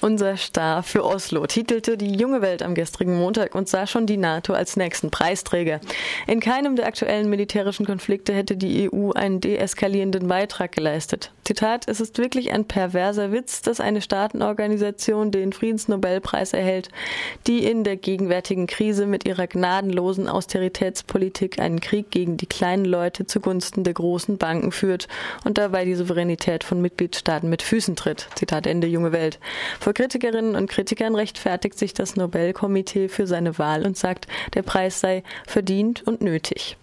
Unser Star für Oslo titelte die junge Welt am gestrigen Montag und sah schon die NATO als nächsten Preisträger. In keinem der aktuellen militärischen Konflikte hätte die EU einen deeskalierenden Beitrag geleistet. Zitat, es ist wirklich ein perverser Witz, dass eine Staatenorganisation den Friedensnobelpreis erhält, die in der gegenwärtigen Krise mit ihrer gnadenlosen Austeritätspolitik einen Krieg gegen die kleinen Leute zugunsten der großen Banken führt und dabei die Souveränität von Mitgliedstaaten mit Füßen tritt. Zitat Ende, junge Welt. Vor Kritikerinnen und Kritikern rechtfertigt sich das Nobelkomitee für seine Wahl und sagt, der Preis sei verdient und nötig.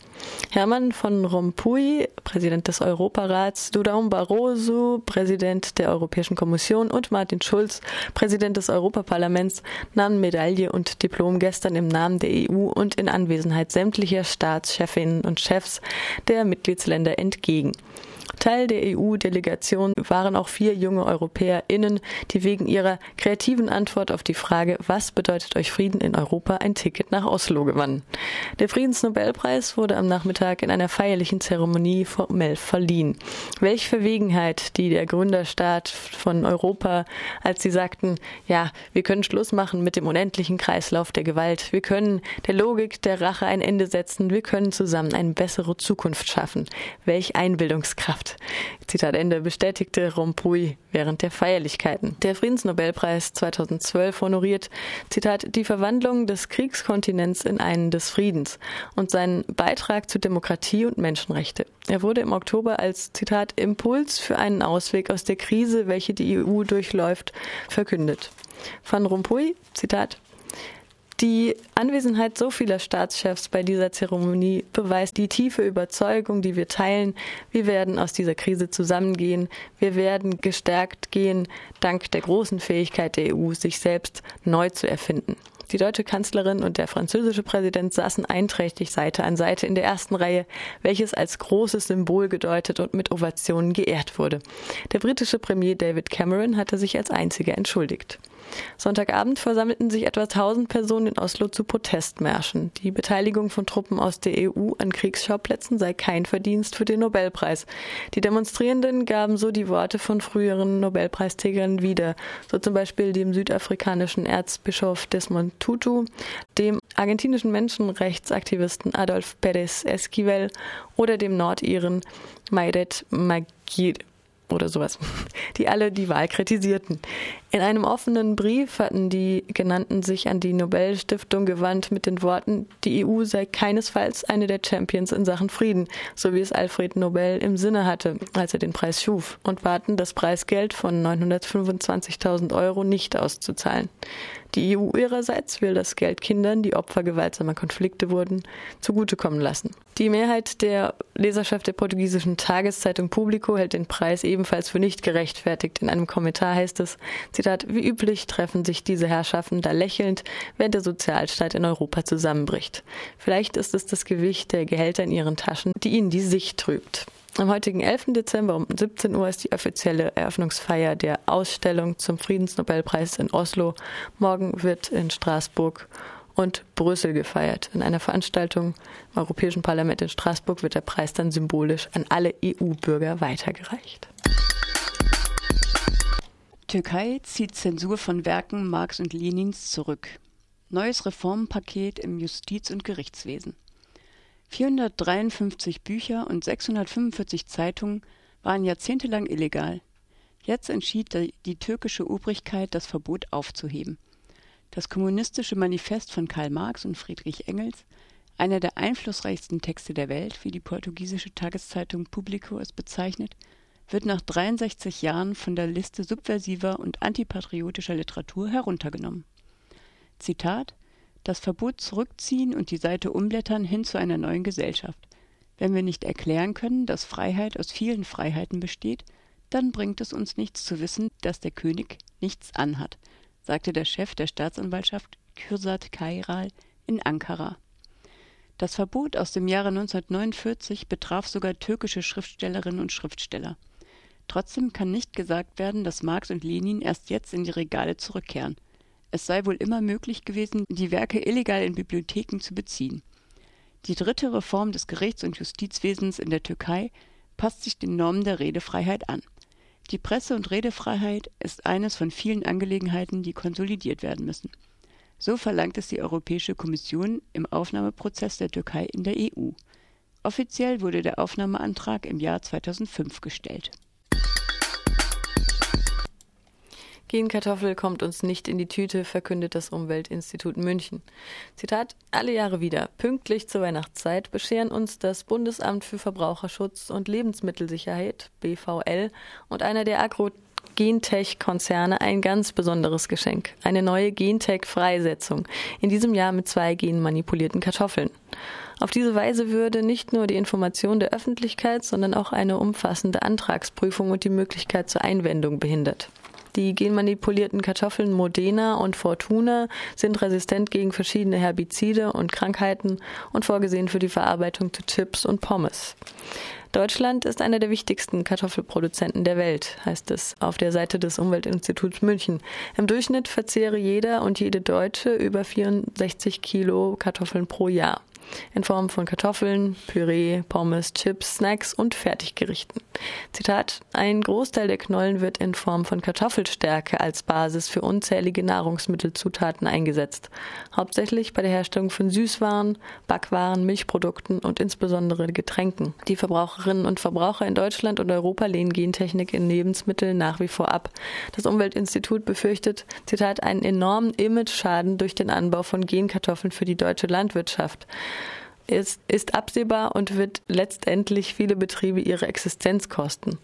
Hermann von Rompuy, Präsident des Europarats, Dudaum Barroso, Präsident der Europäischen Kommission und Martin Schulz, Präsident des Europaparlaments, nahmen Medaille und Diplom gestern im Namen der EU und in Anwesenheit sämtlicher Staatschefinnen und Chefs der Mitgliedsländer entgegen. Teil der EU-Delegation waren auch vier junge EuropäerInnen, die wegen ihrer kreativen Antwort auf die Frage, was bedeutet euch Frieden in Europa, ein Ticket nach Oslo gewannen. Der Friedensnobelpreis wurde am Nachmittag in einer feierlichen Zeremonie formell verliehen. Welch Verwegenheit, die der Gründerstaat von Europa, als sie sagten, ja, wir können Schluss machen mit dem unendlichen Kreislauf der Gewalt, wir können der Logik der Rache ein Ende setzen, wir können zusammen eine bessere Zukunft schaffen. Welch Einbildungskraft. Zitat Ende bestätigte Rompuy während der Feierlichkeiten. Der Friedensnobelpreis 2012 honoriert, Zitat, die Verwandlung des Kriegskontinents in einen des Friedens und seinen Beitrag zu Demokratie und Menschenrechte. Er wurde im Oktober als, Zitat, Impuls für einen Ausweg aus der Krise, welche die EU durchläuft, verkündet. Van Rompuy, Zitat, die Anwesenheit so vieler Staatschefs bei dieser Zeremonie beweist die tiefe Überzeugung, die wir teilen. Wir werden aus dieser Krise zusammengehen. Wir werden gestärkt gehen, dank der großen Fähigkeit der EU, sich selbst neu zu erfinden. Die deutsche Kanzlerin und der französische Präsident saßen einträchtig Seite an Seite in der ersten Reihe, welches als großes Symbol gedeutet und mit Ovationen geehrt wurde. Der britische Premier David Cameron hatte sich als einziger entschuldigt. Sonntagabend versammelten sich etwa 1000 Personen in Oslo zu Protestmärschen. Die Beteiligung von Truppen aus der EU an Kriegsschauplätzen sei kein Verdienst für den Nobelpreis. Die Demonstrierenden gaben so die Worte von früheren Nobelpreisträgern wieder, so zum Beispiel dem südafrikanischen Erzbischof Desmond Tutu, dem argentinischen Menschenrechtsaktivisten Adolf Pérez Esquivel oder dem Nordiren Mairet Magir oder sowas, die alle die Wahl kritisierten. In einem offenen Brief hatten die genannten sich an die Nobelstiftung gewandt mit den Worten, die EU sei keinesfalls eine der Champions in Sachen Frieden, so wie es Alfred Nobel im Sinne hatte, als er den Preis schuf, und baten, das Preisgeld von 925.000 Euro nicht auszuzahlen. Die EU ihrerseits will das Geld Kindern, die Opfer gewaltsamer Konflikte wurden, zugutekommen lassen. Die Mehrheit der Leserschaft der portugiesischen Tageszeitung Publico hält den Preis ebenfalls für nicht gerechtfertigt. In einem Kommentar heißt es, Zitat, wie üblich treffen sich diese Herrschaften da lächelnd, während der Sozialstaat in Europa zusammenbricht. Vielleicht ist es das Gewicht der Gehälter in ihren Taschen, die ihnen die Sicht trübt. Am heutigen 11. Dezember um 17 Uhr ist die offizielle Eröffnungsfeier der Ausstellung zum Friedensnobelpreis in Oslo. Morgen wird in Straßburg und Brüssel gefeiert. In einer Veranstaltung im Europäischen Parlament in Straßburg wird der Preis dann symbolisch an alle EU-Bürger weitergereicht. Türkei zieht Zensur von Werken Marx und Lenins zurück. Neues Reformpaket im Justiz- und Gerichtswesen. 453 Bücher und 645 Zeitungen waren jahrzehntelang illegal. Jetzt entschied die türkische Obrigkeit, das Verbot aufzuheben. Das kommunistische Manifest von Karl Marx und Friedrich Engels, einer der einflussreichsten Texte der Welt, wie die portugiesische Tageszeitung Publico es bezeichnet, wird nach 63 Jahren von der Liste subversiver und antipatriotischer Literatur heruntergenommen. Zitat Das Verbot zurückziehen und die Seite umblättern hin zu einer neuen Gesellschaft. Wenn wir nicht erklären können, dass Freiheit aus vielen Freiheiten besteht, dann bringt es uns nichts zu wissen, dass der König nichts anhat, sagte der Chef der Staatsanwaltschaft Kürsat Kairal in Ankara. Das Verbot aus dem Jahre 1949 betraf sogar türkische Schriftstellerinnen und Schriftsteller. Trotzdem kann nicht gesagt werden, dass Marx und Lenin erst jetzt in die Regale zurückkehren. Es sei wohl immer möglich gewesen, die Werke illegal in Bibliotheken zu beziehen. Die dritte Reform des Gerichts- und Justizwesens in der Türkei passt sich den Normen der Redefreiheit an. Die Presse- und Redefreiheit ist eines von vielen Angelegenheiten, die konsolidiert werden müssen. So verlangt es die Europäische Kommission im Aufnahmeprozess der Türkei in der EU. Offiziell wurde der Aufnahmeantrag im Jahr 2005 gestellt. Genkartoffel kommt uns nicht in die Tüte, verkündet das Umweltinstitut München. Zitat: Alle Jahre wieder, pünktlich zur Weihnachtszeit, bescheren uns das Bundesamt für Verbraucherschutz und Lebensmittelsicherheit, BVL, und einer der Agro Gentech-Konzerne ein ganz besonderes Geschenk. Eine neue Gentech-Freisetzung. In diesem Jahr mit zwei genmanipulierten Kartoffeln. Auf diese Weise würde nicht nur die Information der Öffentlichkeit, sondern auch eine umfassende Antragsprüfung und die Möglichkeit zur Einwendung behindert. Die genmanipulierten Kartoffeln Modena und Fortuna sind resistent gegen verschiedene Herbizide und Krankheiten und vorgesehen für die Verarbeitung zu Chips und Pommes. Deutschland ist einer der wichtigsten Kartoffelproduzenten der Welt, heißt es auf der Seite des Umweltinstituts München. Im Durchschnitt verzehre jeder und jede Deutsche über 64 Kilo Kartoffeln pro Jahr in Form von Kartoffeln, Püree, Pommes, Chips, Snacks und Fertiggerichten. Zitat: Ein Großteil der Knollen wird in Form von Kartoffelstärke als Basis für unzählige Nahrungsmittelzutaten eingesetzt, hauptsächlich bei der Herstellung von Süßwaren, Backwaren, Milchprodukten und insbesondere Getränken. Die Verbraucherinnen und Verbraucher in Deutschland und Europa lehnen Gentechnik in Lebensmitteln nach wie vor ab. Das Umweltinstitut befürchtet, Zitat, einen enormen Image-Schaden durch den Anbau von Genkartoffeln für die deutsche Landwirtschaft ist, ist absehbar und wird letztendlich viele Betriebe ihre Existenz kosten.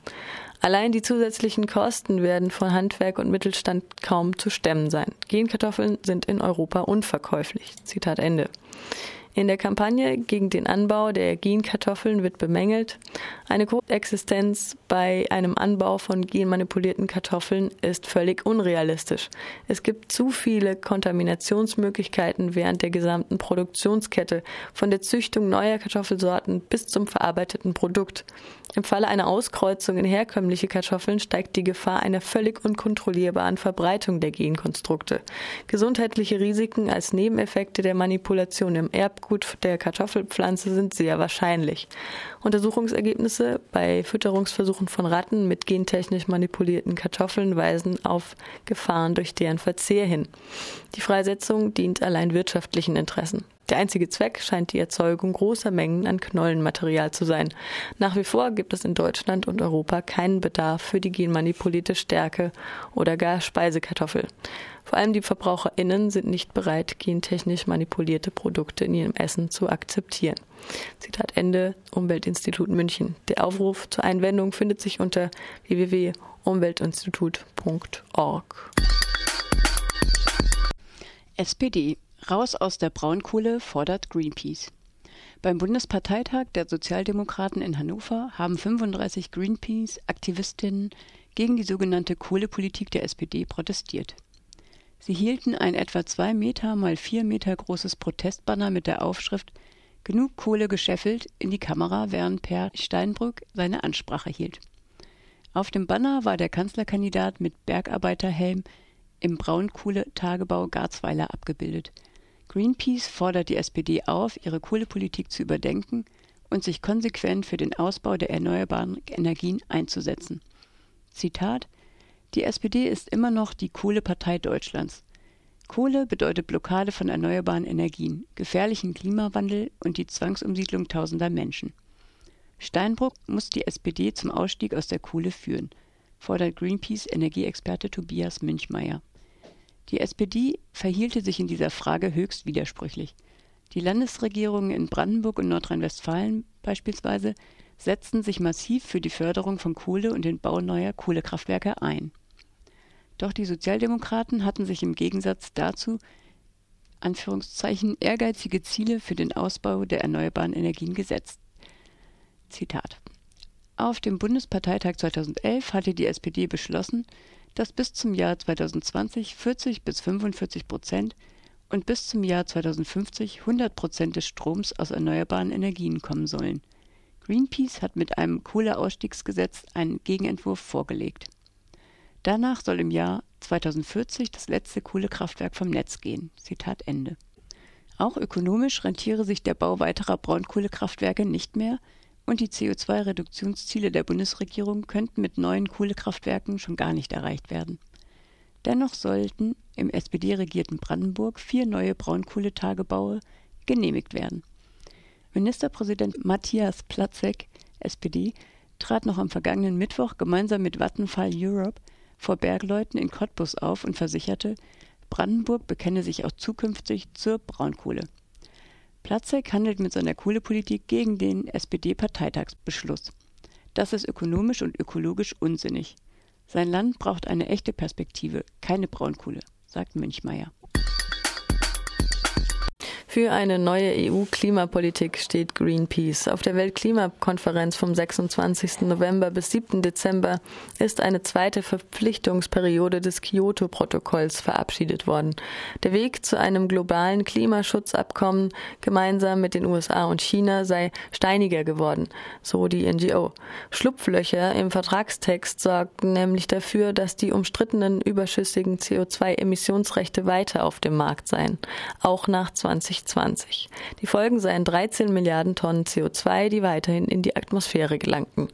Allein die zusätzlichen Kosten werden von Handwerk und Mittelstand kaum zu stemmen sein. Genkartoffeln sind in Europa unverkäuflich. Zitat Ende. In der Kampagne gegen den Anbau der Genkartoffeln wird bemängelt, eine Koexistenz bei einem Anbau von genmanipulierten Kartoffeln ist völlig unrealistisch. Es gibt zu viele Kontaminationsmöglichkeiten während der gesamten Produktionskette, von der Züchtung neuer Kartoffelsorten bis zum verarbeiteten Produkt. Im Falle einer Auskreuzung in herkömmliche Kartoffeln steigt die Gefahr einer völlig unkontrollierbaren Verbreitung der Genkonstrukte. Gesundheitliche Risiken als Nebeneffekte der Manipulation im Erbgut der Kartoffelpflanze sind sehr wahrscheinlich. Untersuchungsergebnisse bei Fütterungsversuchen von Ratten mit gentechnisch manipulierten Kartoffeln weisen auf Gefahren durch deren Verzehr hin. Die Freisetzung dient allein wirtschaftlichen Interessen. Der einzige Zweck scheint die Erzeugung großer Mengen an Knollenmaterial zu sein. Nach wie vor gibt es in Deutschland und Europa keinen Bedarf für die genmanipulierte Stärke oder gar Speisekartoffel. Vor allem die VerbraucherInnen sind nicht bereit, gentechnisch manipulierte Produkte in ihrem Essen zu akzeptieren. Zitat Ende, Umweltinstitut München. Der Aufruf zur Einwendung findet sich unter www.umweltinstitut.org. SPD Raus aus der Braunkohle fordert Greenpeace. Beim Bundesparteitag der Sozialdemokraten in Hannover haben 35 Greenpeace-Aktivistinnen gegen die sogenannte Kohlepolitik der SPD protestiert. Sie hielten ein etwa zwei Meter mal vier Meter großes Protestbanner mit der Aufschrift Genug Kohle gescheffelt in die Kamera, während Per Steinbrück seine Ansprache hielt. Auf dem Banner war der Kanzlerkandidat mit Bergarbeiterhelm im Braunkohletagebau Garzweiler abgebildet. Greenpeace fordert die SPD auf, ihre Kohlepolitik zu überdenken und sich konsequent für den Ausbau der erneuerbaren Energien einzusetzen. Zitat Die SPD ist immer noch die Kohlepartei Deutschlands. Kohle bedeutet Blockade von erneuerbaren Energien, gefährlichen Klimawandel und die Zwangsumsiedlung tausender Menschen. Steinbrück muss die SPD zum Ausstieg aus der Kohle führen, fordert Greenpeace Energieexperte Tobias Münchmeier. Die SPD verhielte sich in dieser Frage höchst widersprüchlich. Die Landesregierungen in Brandenburg und Nordrhein-Westfalen beispielsweise setzten sich massiv für die Förderung von Kohle und den Bau neuer Kohlekraftwerke ein. Doch die Sozialdemokraten hatten sich im Gegensatz dazu ehrgeizige Ziele für den Ausbau der erneuerbaren Energien gesetzt. Zitat Auf dem Bundesparteitag 2011 hatte die SPD beschlossen, dass bis zum Jahr 2020 40 bis 45 Prozent und bis zum Jahr 2050 100 Prozent des Stroms aus erneuerbaren Energien kommen sollen. Greenpeace hat mit einem Kohleausstiegsgesetz einen Gegenentwurf vorgelegt. Danach soll im Jahr 2040 das letzte Kohlekraftwerk vom Netz gehen. Zitat Ende. Auch ökonomisch rentiere sich der Bau weiterer Braunkohlekraftwerke nicht mehr, und die CO2-Reduktionsziele der Bundesregierung könnten mit neuen Kohlekraftwerken schon gar nicht erreicht werden. Dennoch sollten im SPD-regierten Brandenburg vier neue Braunkohletagebaue genehmigt werden. Ministerpräsident Matthias Platzek, SPD, trat noch am vergangenen Mittwoch gemeinsam mit Vattenfall Europe vor Bergleuten in Cottbus auf und versicherte, Brandenburg bekenne sich auch zukünftig zur Braunkohle. Platzek handelt mit seiner Kohlepolitik gegen den SPD-Parteitagsbeschluss. Das ist ökonomisch und ökologisch unsinnig. Sein Land braucht eine echte Perspektive, keine Braunkohle, sagt Münchmeier. Für eine neue EU-Klimapolitik steht Greenpeace. Auf der Weltklimakonferenz vom 26. November bis 7. Dezember ist eine zweite Verpflichtungsperiode des Kyoto-Protokolls verabschiedet worden. Der Weg zu einem globalen Klimaschutzabkommen gemeinsam mit den USA und China sei steiniger geworden, so die NGO. Schlupflöcher im Vertragstext sorgten nämlich dafür, dass die umstrittenen überschüssigen CO2-Emissionsrechte weiter auf dem Markt seien, auch nach 20 2020. Die Folgen seien 13 Milliarden Tonnen CO2, die weiterhin in die Atmosphäre gelangten.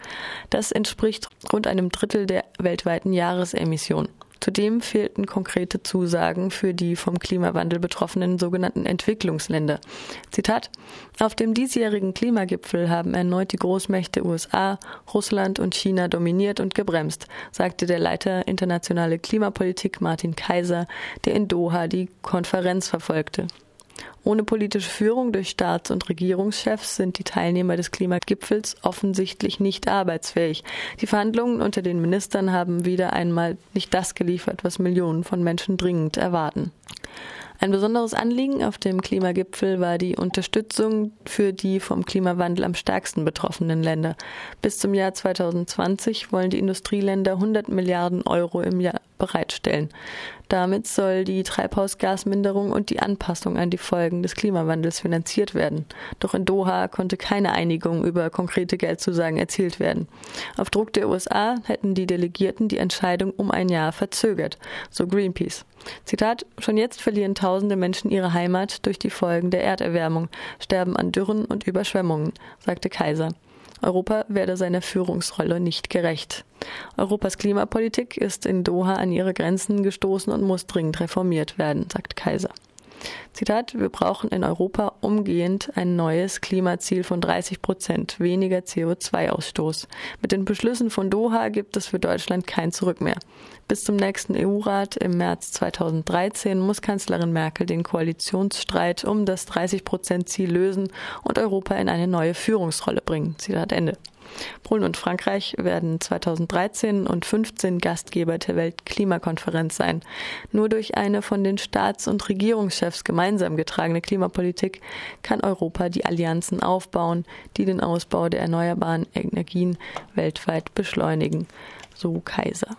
Das entspricht rund einem Drittel der weltweiten Jahresemissionen. Zudem fehlten konkrete Zusagen für die vom Klimawandel betroffenen sogenannten Entwicklungsländer. Zitat Auf dem diesjährigen Klimagipfel haben erneut die Großmächte USA, Russland und China dominiert und gebremst, sagte der Leiter internationale Klimapolitik Martin Kaiser, der in Doha die Konferenz verfolgte. Ohne politische Führung durch Staats- und Regierungschefs sind die Teilnehmer des Klimagipfels offensichtlich nicht arbeitsfähig. Die Verhandlungen unter den Ministern haben wieder einmal nicht das geliefert, was Millionen von Menschen dringend erwarten. Ein besonderes Anliegen auf dem Klimagipfel war die Unterstützung für die vom Klimawandel am stärksten betroffenen Länder. Bis zum Jahr 2020 wollen die Industrieländer 100 Milliarden Euro im Jahr bereitstellen. Damit soll die Treibhausgasminderung und die Anpassung an die Folgen des Klimawandels finanziert werden. Doch in Doha konnte keine Einigung über konkrete Geldzusagen erzielt werden. Auf Druck der USA hätten die Delegierten die Entscheidung um ein Jahr verzögert, so Greenpeace. Zitat, schon jetzt verlieren tausende Menschen ihre Heimat durch die Folgen der Erderwärmung, sterben an Dürren und Überschwemmungen, sagte Kaiser. Europa werde seiner Führungsrolle nicht gerecht. Europas Klimapolitik ist in Doha an ihre Grenzen gestoßen und muss dringend reformiert werden, sagt Kaiser. Zitat, wir brauchen in Europa umgehend ein neues Klimaziel von 30 Prozent weniger CO2-Ausstoß. Mit den Beschlüssen von Doha gibt es für Deutschland kein Zurück mehr. Bis zum nächsten EU-Rat im März 2013 muss Kanzlerin Merkel den Koalitionsstreit um das 30 Prozent Ziel lösen und Europa in eine neue Führungsrolle bringen. Zitat Ende. Polen und Frankreich werden 2013 und 15 Gastgeber der Weltklimakonferenz sein. Nur durch eine von den Staats- und Regierungschefs gemeinsam getragene Klimapolitik kann Europa die Allianzen aufbauen, die den Ausbau der erneuerbaren Energien weltweit beschleunigen. So Kaiser.